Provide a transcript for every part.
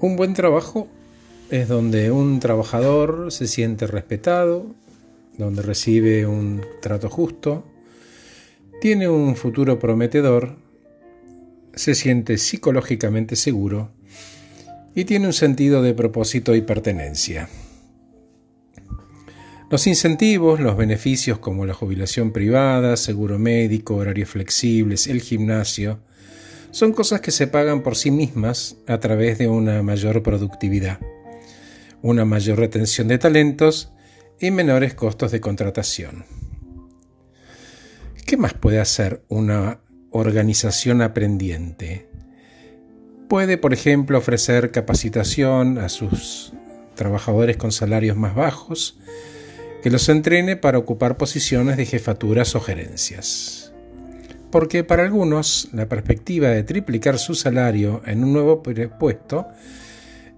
Un buen trabajo es donde un trabajador se siente respetado, donde recibe un trato justo, tiene un futuro prometedor, se siente psicológicamente seguro y tiene un sentido de propósito y pertenencia. Los incentivos, los beneficios como la jubilación privada, seguro médico, horarios flexibles, el gimnasio, son cosas que se pagan por sí mismas a través de una mayor productividad, una mayor retención de talentos y menores costos de contratación. ¿Qué más puede hacer una organización aprendiente? Puede, por ejemplo, ofrecer capacitación a sus trabajadores con salarios más bajos, que los entrene para ocupar posiciones de jefaturas o gerencias porque para algunos la perspectiva de triplicar su salario en un nuevo puesto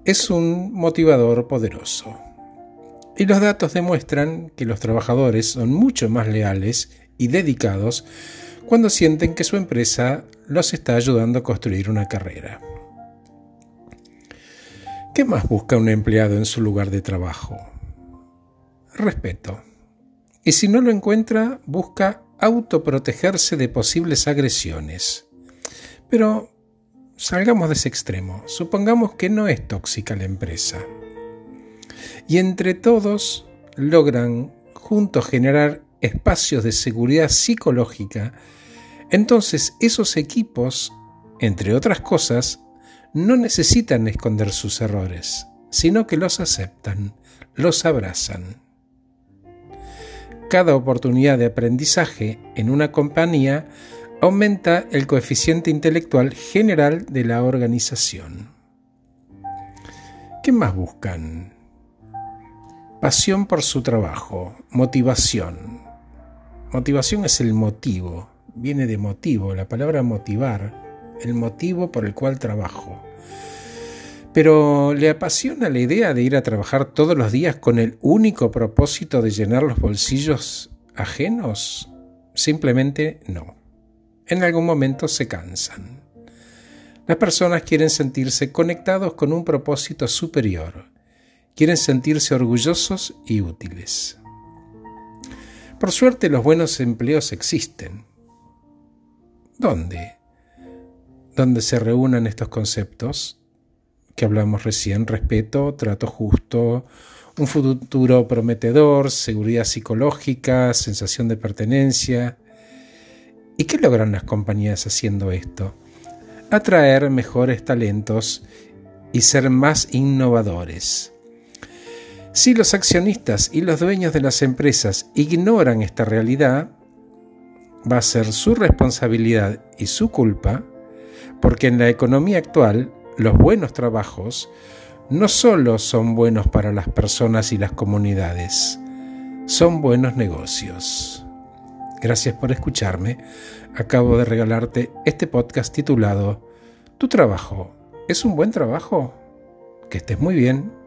es un motivador poderoso. Y los datos demuestran que los trabajadores son mucho más leales y dedicados cuando sienten que su empresa los está ayudando a construir una carrera. ¿Qué más busca un empleado en su lugar de trabajo? Respeto. Y si no lo encuentra, busca autoprotegerse de posibles agresiones. Pero salgamos de ese extremo. Supongamos que no es tóxica la empresa. Y entre todos logran juntos generar espacios de seguridad psicológica. Entonces esos equipos, entre otras cosas, no necesitan esconder sus errores, sino que los aceptan, los abrazan cada oportunidad de aprendizaje en una compañía aumenta el coeficiente intelectual general de la organización. ¿Qué más buscan? Pasión por su trabajo, motivación. Motivación es el motivo, viene de motivo, la palabra motivar, el motivo por el cual trabajo pero le apasiona la idea de ir a trabajar todos los días con el único propósito de llenar los bolsillos ajenos? Simplemente no. En algún momento se cansan. Las personas quieren sentirse conectados con un propósito superior, quieren sentirse orgullosos y útiles. Por suerte los buenos empleos existen. ¿Dónde? ¿Dónde se reúnan estos conceptos? Que hablamos recién, respeto, trato justo, un futuro prometedor, seguridad psicológica, sensación de pertenencia. ¿Y qué logran las compañías haciendo esto? Atraer mejores talentos y ser más innovadores. Si los accionistas y los dueños de las empresas ignoran esta realidad, va a ser su responsabilidad y su culpa, porque en la economía actual los buenos trabajos no solo son buenos para las personas y las comunidades, son buenos negocios. Gracias por escucharme. Acabo de regalarte este podcast titulado ¿Tu trabajo es un buen trabajo? Que estés muy bien.